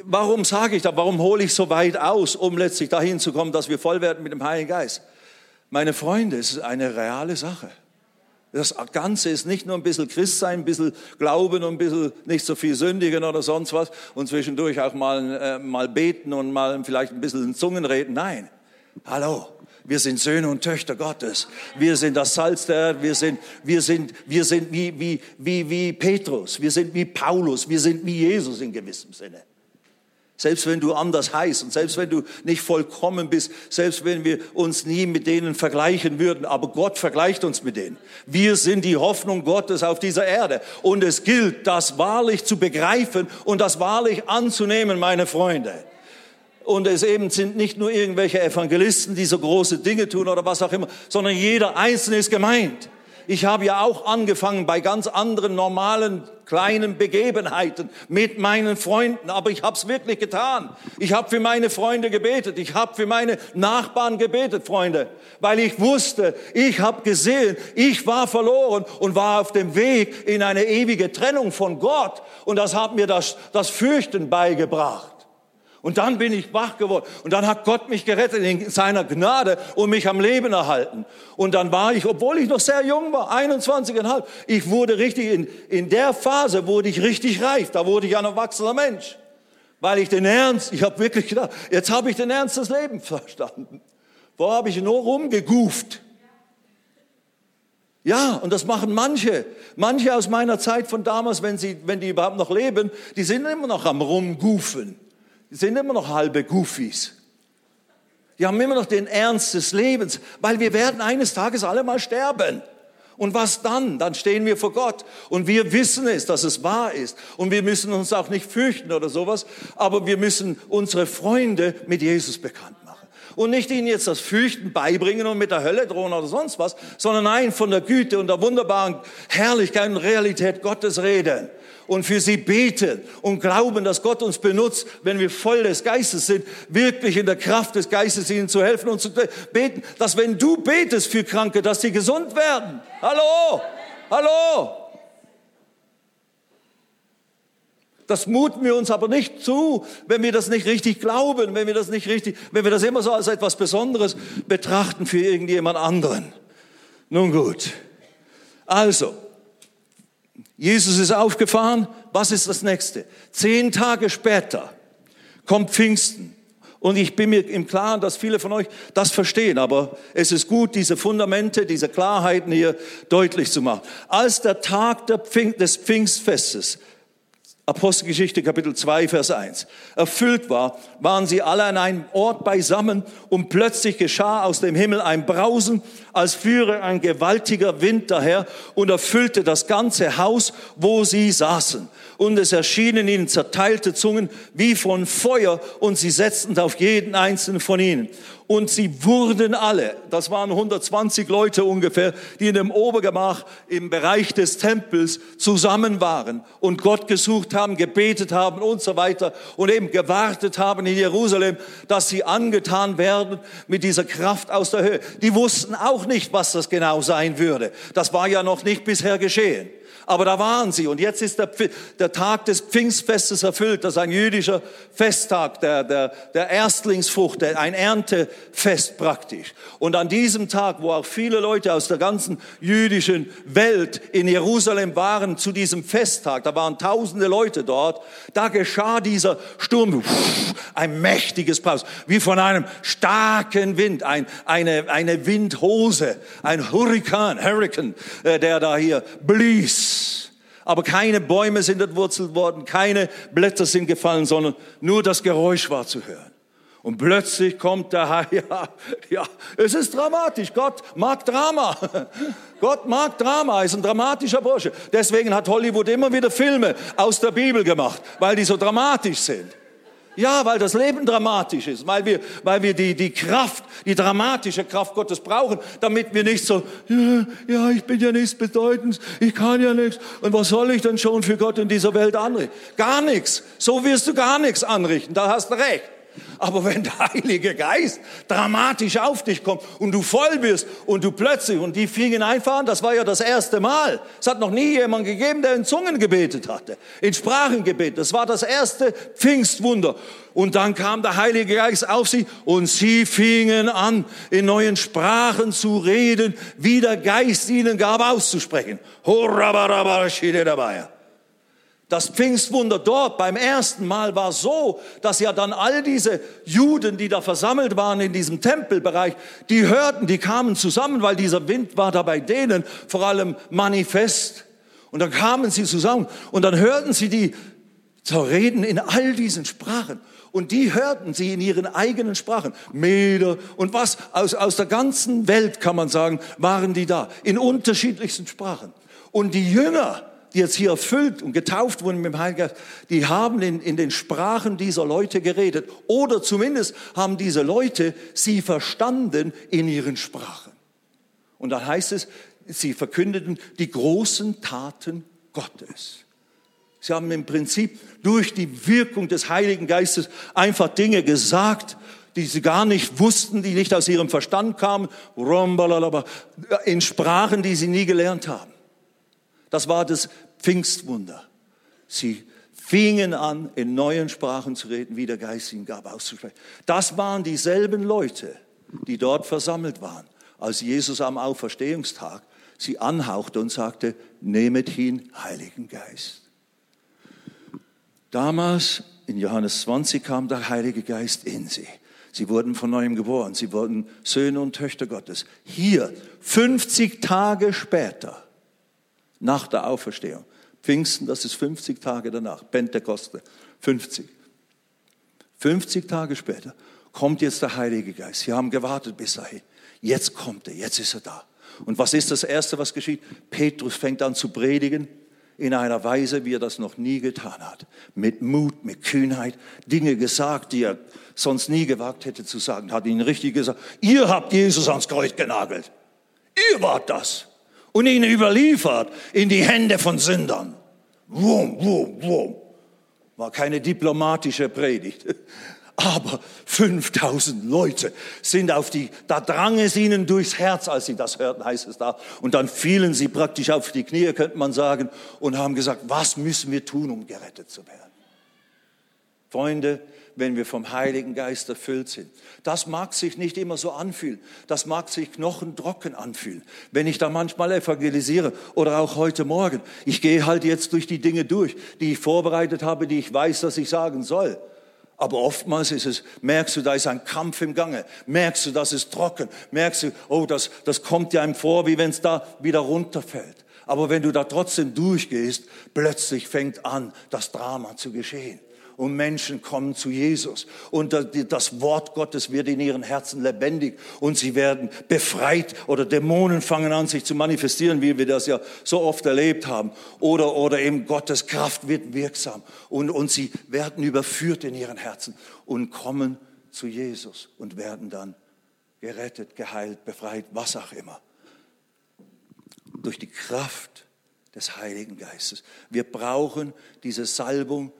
warum sage ich das? Warum hole ich so weit aus, um letztlich dahin zu kommen, dass wir voll werden mit dem Heiligen Geist? Meine Freunde, es ist eine reale Sache. Das Ganze ist nicht nur ein bisschen Christ sein, ein bisschen Glauben und ein bisschen nicht so viel sündigen oder sonst was und zwischendurch auch mal, äh, mal beten und mal vielleicht ein bisschen in Zungen reden. Nein. Hallo. Wir sind Söhne und Töchter Gottes. Wir sind das Salz der Erde. Wir sind, wir sind, wir sind wie, wie, wie, wie Petrus. Wir sind wie Paulus. Wir sind wie Jesus in gewissem Sinne. Selbst wenn du anders heißt und selbst wenn du nicht vollkommen bist, selbst wenn wir uns nie mit denen vergleichen würden, aber Gott vergleicht uns mit denen. Wir sind die Hoffnung Gottes auf dieser Erde und es gilt, das wahrlich zu begreifen und das wahrlich anzunehmen, meine Freunde. Und es eben sind nicht nur irgendwelche Evangelisten, die so große Dinge tun oder was auch immer, sondern jeder Einzelne ist gemeint. Ich habe ja auch angefangen bei ganz anderen normalen kleinen Begebenheiten mit meinen Freunden, aber ich habe es wirklich getan. Ich habe für meine Freunde gebetet, ich habe für meine Nachbarn gebetet, Freunde, weil ich wusste, ich habe gesehen, ich war verloren und war auf dem Weg in eine ewige Trennung von Gott und das hat mir das, das Fürchten beigebracht. Und dann bin ich wach geworden. Und dann hat Gott mich gerettet in seiner Gnade und mich am Leben erhalten. Und dann war ich, obwohl ich noch sehr jung war, 21,5, ich wurde richtig, in, in der Phase wurde ich richtig reif. Da wurde ich ein erwachsener Mensch. Weil ich den Ernst, ich habe wirklich gedacht, jetzt habe ich den Ernst des Lebens verstanden. Vorher habe ich nur rumgeguft. Ja, und das machen manche. Manche aus meiner Zeit von damals, wenn, sie, wenn die überhaupt noch leben, die sind immer noch am Rumgufen. Sind immer noch halbe Goofies. Die haben immer noch den Ernst des Lebens, weil wir werden eines Tages alle mal sterben. Und was dann? Dann stehen wir vor Gott und wir wissen es, dass es wahr ist. Und wir müssen uns auch nicht fürchten oder sowas, aber wir müssen unsere Freunde mit Jesus bekannt machen. Und nicht ihnen jetzt das Fürchten beibringen und mit der Hölle drohen oder sonst was, sondern nein, von der Güte und der wunderbaren Herrlichkeit und Realität Gottes reden und für sie beten und glauben, dass Gott uns benutzt, wenn wir voll des Geistes sind, wirklich in der Kraft des Geistes ihnen zu helfen und zu beten, dass wenn du betest für Kranke, dass sie gesund werden. Hallo, hallo. Das muten wir uns aber nicht zu, wenn wir das nicht richtig glauben, wenn wir das nicht richtig, wenn wir das immer so als etwas Besonderes betrachten für irgendjemand anderen. Nun gut. Also, Jesus ist aufgefahren. Was ist das nächste? Zehn Tage später kommt Pfingsten. Und ich bin mir im Klaren, dass viele von euch das verstehen, aber es ist gut, diese Fundamente, diese Klarheiten hier deutlich zu machen. Als der Tag des Pfingstfestes Apostelgeschichte Kapitel 2, Vers 1. Erfüllt war, waren sie alle an einem Ort beisammen und plötzlich geschah aus dem Himmel ein Brausen, als führe ein gewaltiger Wind daher und erfüllte das ganze Haus, wo sie saßen. Und es erschienen ihnen zerteilte Zungen wie von Feuer und sie setzten auf jeden einzelnen von ihnen und sie wurden alle, das waren 120 Leute ungefähr, die in dem Obergemach im Bereich des Tempels zusammen waren und Gott gesucht haben, gebetet haben und so weiter und eben gewartet haben in Jerusalem, dass sie angetan werden mit dieser Kraft aus der Höhe. Die wussten auch nicht, was das genau sein würde. Das war ja noch nicht bisher geschehen. Aber da waren sie. Und jetzt ist der, der Tag des Pfingstfestes erfüllt. Das ist ein jüdischer Festtag, der, der, der Erstlingsfrucht, der, ein Erntefest praktisch. Und an diesem Tag, wo auch viele Leute aus der ganzen jüdischen Welt in Jerusalem waren zu diesem Festtag, da waren tausende Leute dort, da geschah dieser Sturm, ein mächtiges Paus, wie von einem starken Wind, ein, eine, eine Windhose, ein Hurrikan, Hurrikan, äh, der da hier blies aber keine Bäume sind entwurzelt worden, keine Blätter sind gefallen, sondern nur das Geräusch war zu hören. Und plötzlich kommt der Herr, ja, ja, es ist dramatisch. Gott mag Drama. Gott mag Drama, ist ein dramatischer Bursche. Deswegen hat Hollywood immer wieder Filme aus der Bibel gemacht, weil die so dramatisch sind. Ja, weil das Leben dramatisch ist, weil wir, weil wir die, die Kraft, die dramatische Kraft Gottes brauchen, damit wir nicht so, ja, ja, ich bin ja nichts bedeutend, ich kann ja nichts. Und was soll ich denn schon für Gott in dieser Welt anrichten? Gar nichts. So wirst du gar nichts anrichten, da hast du recht. Aber wenn der Heilige Geist dramatisch auf dich kommt und du voll wirst und du plötzlich, und die fingen einfach an, das war ja das erste Mal. Es hat noch nie jemand gegeben, der in Zungen gebetet hatte, in Sprachen gebetet. Das war das erste Pfingstwunder. Und dann kam der Heilige Geist auf sie und sie fingen an, in neuen Sprachen zu reden, wie der Geist ihnen gab auszusprechen. Das Pfingstwunder dort beim ersten Mal war so, dass ja dann all diese Juden, die da versammelt waren in diesem Tempelbereich, die hörten, die kamen zusammen, weil dieser Wind war da bei denen vor allem manifest. Und dann kamen sie zusammen und dann hörten sie die zu reden in all diesen Sprachen. Und die hörten sie in ihren eigenen Sprachen. Meder und was aus, aus der ganzen Welt, kann man sagen, waren die da. In unterschiedlichsten Sprachen. Und die Jünger, die jetzt hier erfüllt und getauft wurden mit dem Heiligen Geist, die haben in, in den Sprachen dieser Leute geredet. Oder zumindest haben diese Leute sie verstanden in ihren Sprachen. Und dann heißt es, sie verkündeten die großen Taten Gottes. Sie haben im Prinzip durch die Wirkung des Heiligen Geistes einfach Dinge gesagt, die sie gar nicht wussten, die nicht aus ihrem Verstand kamen, in Sprachen, die sie nie gelernt haben. Das war das Pfingstwunder. Sie fingen an, in neuen Sprachen zu reden, wie der Geist ihnen gab, auszusprechen. Das waren dieselben Leute, die dort versammelt waren, als Jesus am Auferstehungstag sie anhauchte und sagte, nehmet hin, Heiligen Geist. Damals, in Johannes 20, kam der Heilige Geist in sie. Sie wurden von neuem geboren. Sie wurden Söhne und Töchter Gottes. Hier, 50 Tage später, nach der Auferstehung. Pfingsten, das ist 50 Tage danach, Pentekoste, 50. 50 Tage später kommt jetzt der Heilige Geist. Sie haben gewartet bis dahin. Jetzt kommt er, jetzt ist er da. Und was ist das Erste, was geschieht? Petrus fängt an zu predigen in einer Weise, wie er das noch nie getan hat. Mit Mut, mit Kühnheit, Dinge gesagt, die er sonst nie gewagt hätte zu sagen. Hat ihnen richtig gesagt, ihr habt Jesus ans Kreuz genagelt. Ihr wart das. Und ihn überliefert in die Hände von Sündern. Wum, wum, wum. War keine diplomatische Predigt. Aber 5000 Leute sind auf die, da drang es ihnen durchs Herz, als sie das hörten, heißt es da. Und dann fielen sie praktisch auf die Knie, könnte man sagen, und haben gesagt, was müssen wir tun, um gerettet zu werden? Freunde, wenn wir vom Heiligen Geist erfüllt sind. Das mag sich nicht immer so anfühlen. Das mag sich knochentrocken anfühlen. Wenn ich da manchmal evangelisiere oder auch heute Morgen. Ich gehe halt jetzt durch die Dinge durch, die ich vorbereitet habe, die ich weiß, dass ich sagen soll. Aber oftmals ist es, merkst du, da ist ein Kampf im Gange. Merkst du, das ist trocken. Merkst du, oh, das, das kommt dir einem vor, wie wenn es da wieder runterfällt. Aber wenn du da trotzdem durchgehst, plötzlich fängt an, das Drama zu geschehen und Menschen kommen zu Jesus. Und das Wort Gottes wird in ihren Herzen lebendig und sie werden befreit oder Dämonen fangen an, sich zu manifestieren, wie wir das ja so oft erlebt haben. Oder, oder eben Gottes Kraft wird wirksam und, und sie werden überführt in ihren Herzen und kommen zu Jesus und werden dann gerettet, geheilt, befreit, was auch immer. Durch die Kraft des Heiligen Geistes. Wir brauchen diese Salbung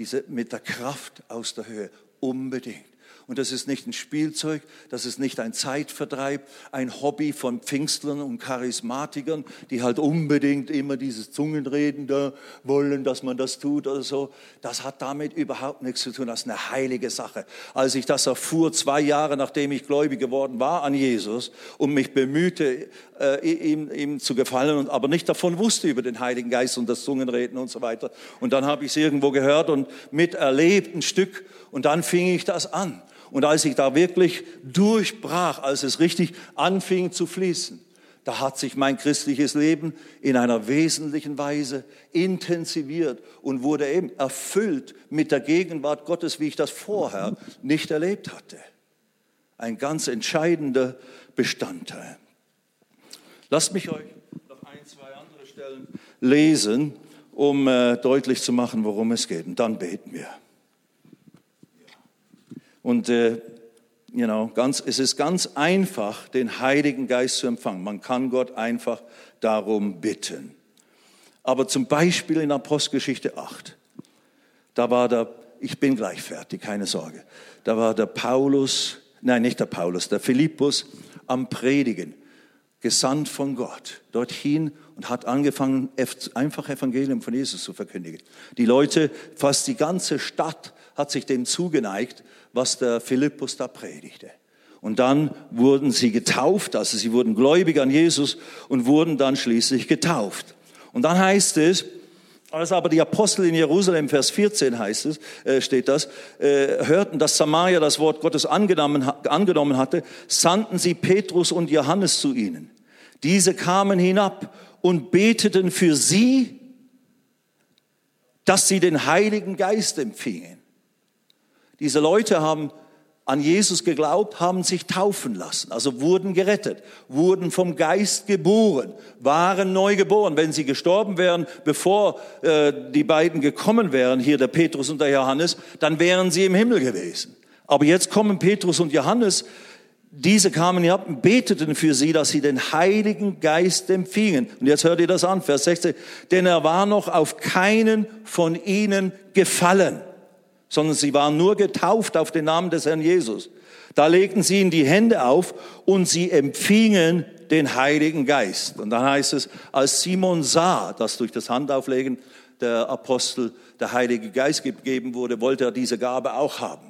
diese, mit der Kraft aus der Höhe. Unbedingt. Und das ist nicht ein Spielzeug, das ist nicht ein Zeitvertreib, ein Hobby von Pfingstlern und Charismatikern, die halt unbedingt immer dieses Zungenreden da wollen, dass man das tut oder so. Das hat damit überhaupt nichts zu tun. Das ist eine heilige Sache. Als ich das erfuhr, zwei Jahre nachdem ich gläubig geworden war an Jesus und mich bemühte, äh, ihm, ihm zu gefallen, und aber nicht davon wusste über den Heiligen Geist und das Zungenreden und so weiter. Und dann habe ich es irgendwo gehört und miterlebt ein Stück und dann fing ich das an. Und als ich da wirklich durchbrach, als es richtig anfing zu fließen, da hat sich mein christliches Leben in einer wesentlichen Weise intensiviert und wurde eben erfüllt mit der Gegenwart Gottes, wie ich das vorher nicht erlebt hatte. Ein ganz entscheidender Bestandteil. Lasst mich euch noch ein, zwei andere Stellen lesen, um äh, deutlich zu machen, worum es geht. Und dann beten wir. Und äh, you know, ganz, es ist ganz einfach, den Heiligen Geist zu empfangen. Man kann Gott einfach darum bitten. Aber zum Beispiel in Apostelgeschichte 8, da war der, ich bin gleich fertig, keine Sorge, da war der Paulus, nein, nicht der Paulus, der Philippus am Predigen, gesandt von Gott, dorthin und hat angefangen, einfach Evangelium von Jesus zu verkündigen. Die Leute, fast die ganze Stadt hat sich dem zugeneigt was der Philippus da predigte. Und dann wurden sie getauft, also sie wurden gläubig an Jesus und wurden dann schließlich getauft. Und dann heißt es, als aber die Apostel in Jerusalem, Vers 14 heißt es, äh, steht das, äh, hörten, dass Samaria das Wort Gottes angenommen, angenommen hatte, sandten sie Petrus und Johannes zu ihnen. Diese kamen hinab und beteten für sie, dass sie den Heiligen Geist empfingen. Diese Leute haben an Jesus geglaubt, haben sich taufen lassen, also wurden gerettet, wurden vom Geist geboren, waren neu geboren. Wenn sie gestorben wären, bevor äh, die beiden gekommen wären, hier der Petrus und der Johannes, dann wären sie im Himmel gewesen. Aber jetzt kommen Petrus und Johannes, diese kamen herab und beteten für sie, dass sie den Heiligen Geist empfingen. Und jetzt hört ihr das an, Vers 16. Denn er war noch auf keinen von ihnen gefallen sondern sie waren nur getauft auf den Namen des Herrn Jesus. Da legten sie ihnen die Hände auf und sie empfingen den Heiligen Geist. Und dann heißt es, als Simon sah, dass durch das Handauflegen der Apostel der Heilige Geist gegeben wurde, wollte er diese Gabe auch haben.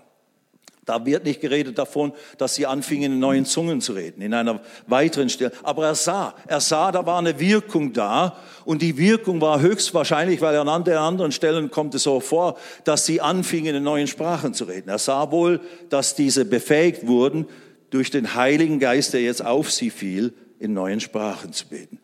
Da wird nicht geredet davon, dass sie anfingen, in neuen Zungen zu reden, in einer weiteren Stelle. Aber er sah, er sah, da war eine Wirkung da. Und die Wirkung war höchstwahrscheinlich, weil an der anderen Stellen kommt es so vor, dass sie anfingen, in neuen Sprachen zu reden. Er sah wohl, dass diese befähigt wurden, durch den Heiligen Geist, der jetzt auf sie fiel, in neuen Sprachen zu beten.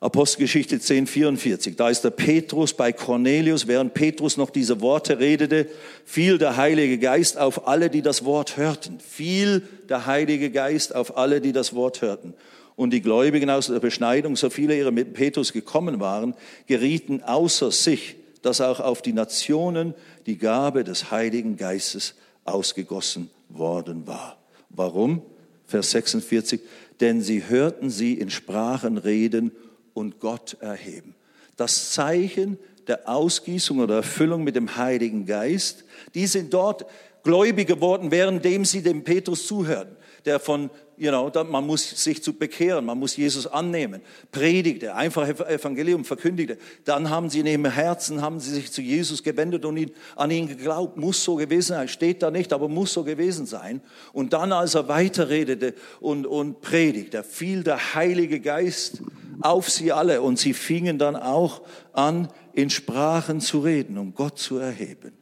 Apostelgeschichte 10, 44. Da ist der Petrus bei Cornelius. Während Petrus noch diese Worte redete, fiel der Heilige Geist auf alle, die das Wort hörten. Fiel der Heilige Geist auf alle, die das Wort hörten. Und die Gläubigen aus der Beschneidung, so viele ihre mit Petrus gekommen waren, gerieten außer sich, dass auch auf die Nationen die Gabe des Heiligen Geistes ausgegossen worden war. Warum? Vers 46. Denn sie hörten sie in Sprachen reden und Gott erheben. Das Zeichen der Ausgießung oder Erfüllung mit dem Heiligen Geist, die sind dort gläubig geworden, währenddem sie dem Petrus zuhörten, der von you know, man muss sich zu bekehren, man muss Jesus annehmen, predigte, einfach Evangelium verkündigte. Dann haben sie in ihrem Herzen, haben sie sich zu Jesus gewendet und ihn, an ihn geglaubt. Muss so gewesen sein, steht da nicht, aber muss so gewesen sein. Und dann, als er weiterredete und, und predigte, fiel der Heilige Geist auf sie alle und sie fingen dann auch an, in Sprachen zu reden, um Gott zu erheben.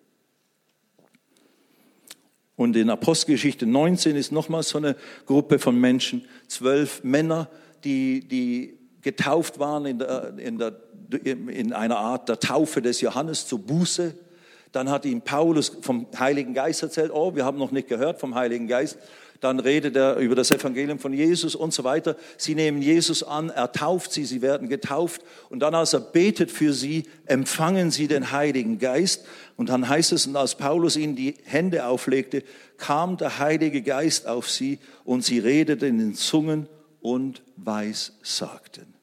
Und in Apostelgeschichte 19 ist nochmal so eine Gruppe von Menschen, zwölf Männer, die, die getauft waren in, der, in, der, in einer Art der Taufe des Johannes zur Buße. Dann hat ihm Paulus vom Heiligen Geist erzählt, oh, wir haben noch nicht gehört vom Heiligen Geist dann redet er über das Evangelium von Jesus und so weiter. Sie nehmen Jesus an, er tauft sie, sie werden getauft und dann, als er betet für sie, empfangen sie den Heiligen Geist. Und dann heißt es, und als Paulus ihnen die Hände auflegte, kam der Heilige Geist auf sie und sie redeten in Zungen und weissagten.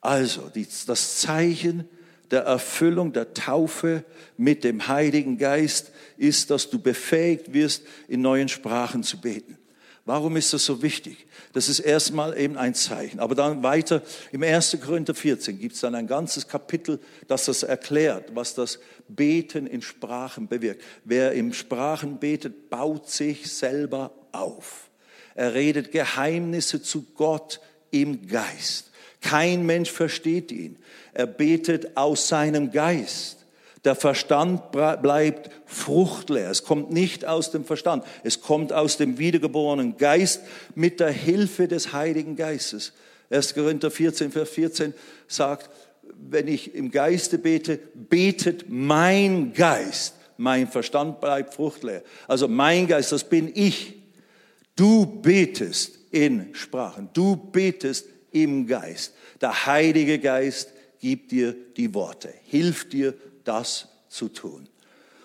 Also, das Zeichen der Erfüllung der Taufe mit dem Heiligen Geist ist, dass du befähigt wirst, in neuen Sprachen zu beten. Warum ist das so wichtig? Das ist erstmal eben ein Zeichen. Aber dann weiter im 1. Korinther 14 gibt es dann ein ganzes Kapitel, das das erklärt, was das Beten in Sprachen bewirkt. Wer im Sprachen betet, baut sich selber auf. Er redet Geheimnisse zu Gott im Geist. Kein Mensch versteht ihn. Er betet aus seinem Geist. Der Verstand bleibt fruchtleer. Es kommt nicht aus dem Verstand. Es kommt aus dem wiedergeborenen Geist mit der Hilfe des Heiligen Geistes. 1. Korinther 14, Vers 14 sagt, wenn ich im Geiste bete, betet mein Geist. Mein Verstand bleibt fruchtleer. Also mein Geist, das bin ich. Du betest in Sprachen. Du betest im Geist. Der Heilige Geist gibt dir die Worte, hilft dir das zu tun.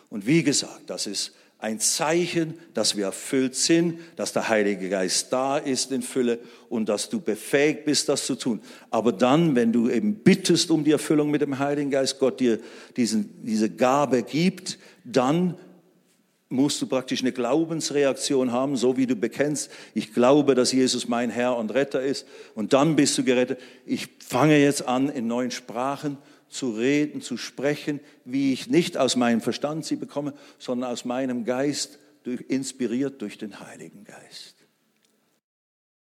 Und wie gesagt, das ist ein Zeichen, dass wir erfüllt sind, dass der Heilige Geist da ist in Fülle und dass du befähigt bist, das zu tun. Aber dann, wenn du eben bittest um die Erfüllung mit dem Heiligen Geist, Gott dir diesen, diese Gabe gibt, dann musst du praktisch eine Glaubensreaktion haben, so wie du bekennst, ich glaube, dass Jesus mein Herr und Retter ist und dann bist du gerettet. Ich fange jetzt an, in neuen Sprachen zu reden, zu sprechen, wie ich nicht aus meinem Verstand sie bekomme, sondern aus meinem Geist, durch, inspiriert durch den Heiligen Geist.